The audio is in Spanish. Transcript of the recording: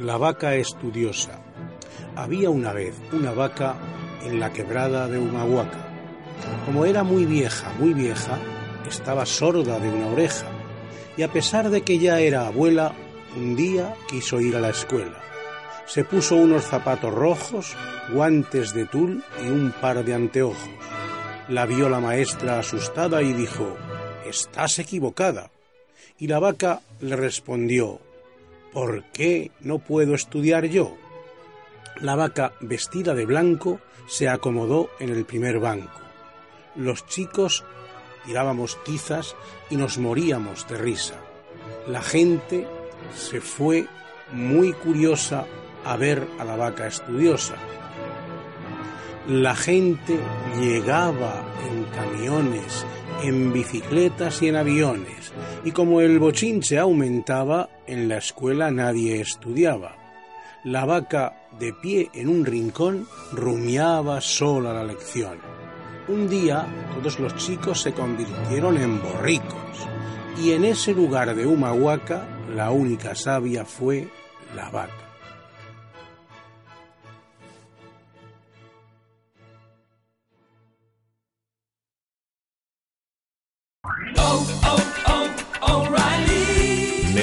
La vaca estudiosa. Había una vez una vaca en la quebrada de Humahuaca. Como era muy vieja, muy vieja, estaba sorda de una oreja, y a pesar de que ya era abuela, un día quiso ir a la escuela. Se puso unos zapatos rojos, guantes de tul y un par de anteojos. La vio la maestra asustada y dijo, Estás equivocada. Y la vaca le respondió, ¿Por qué no puedo estudiar yo? La vaca, vestida de blanco, se acomodó en el primer banco. Los chicos tirábamos tizas y nos moríamos de risa. La gente se fue muy curiosa a ver a la vaca estudiosa. La gente llegaba en camiones, en bicicletas y en aviones, y como el bochinche aumentaba, en la escuela nadie estudiaba. La vaca, de pie en un rincón, rumiaba sola la lección. Un día todos los chicos se convirtieron en borricos, y en ese lugar de Humahuaca la única sabia fue la vaca.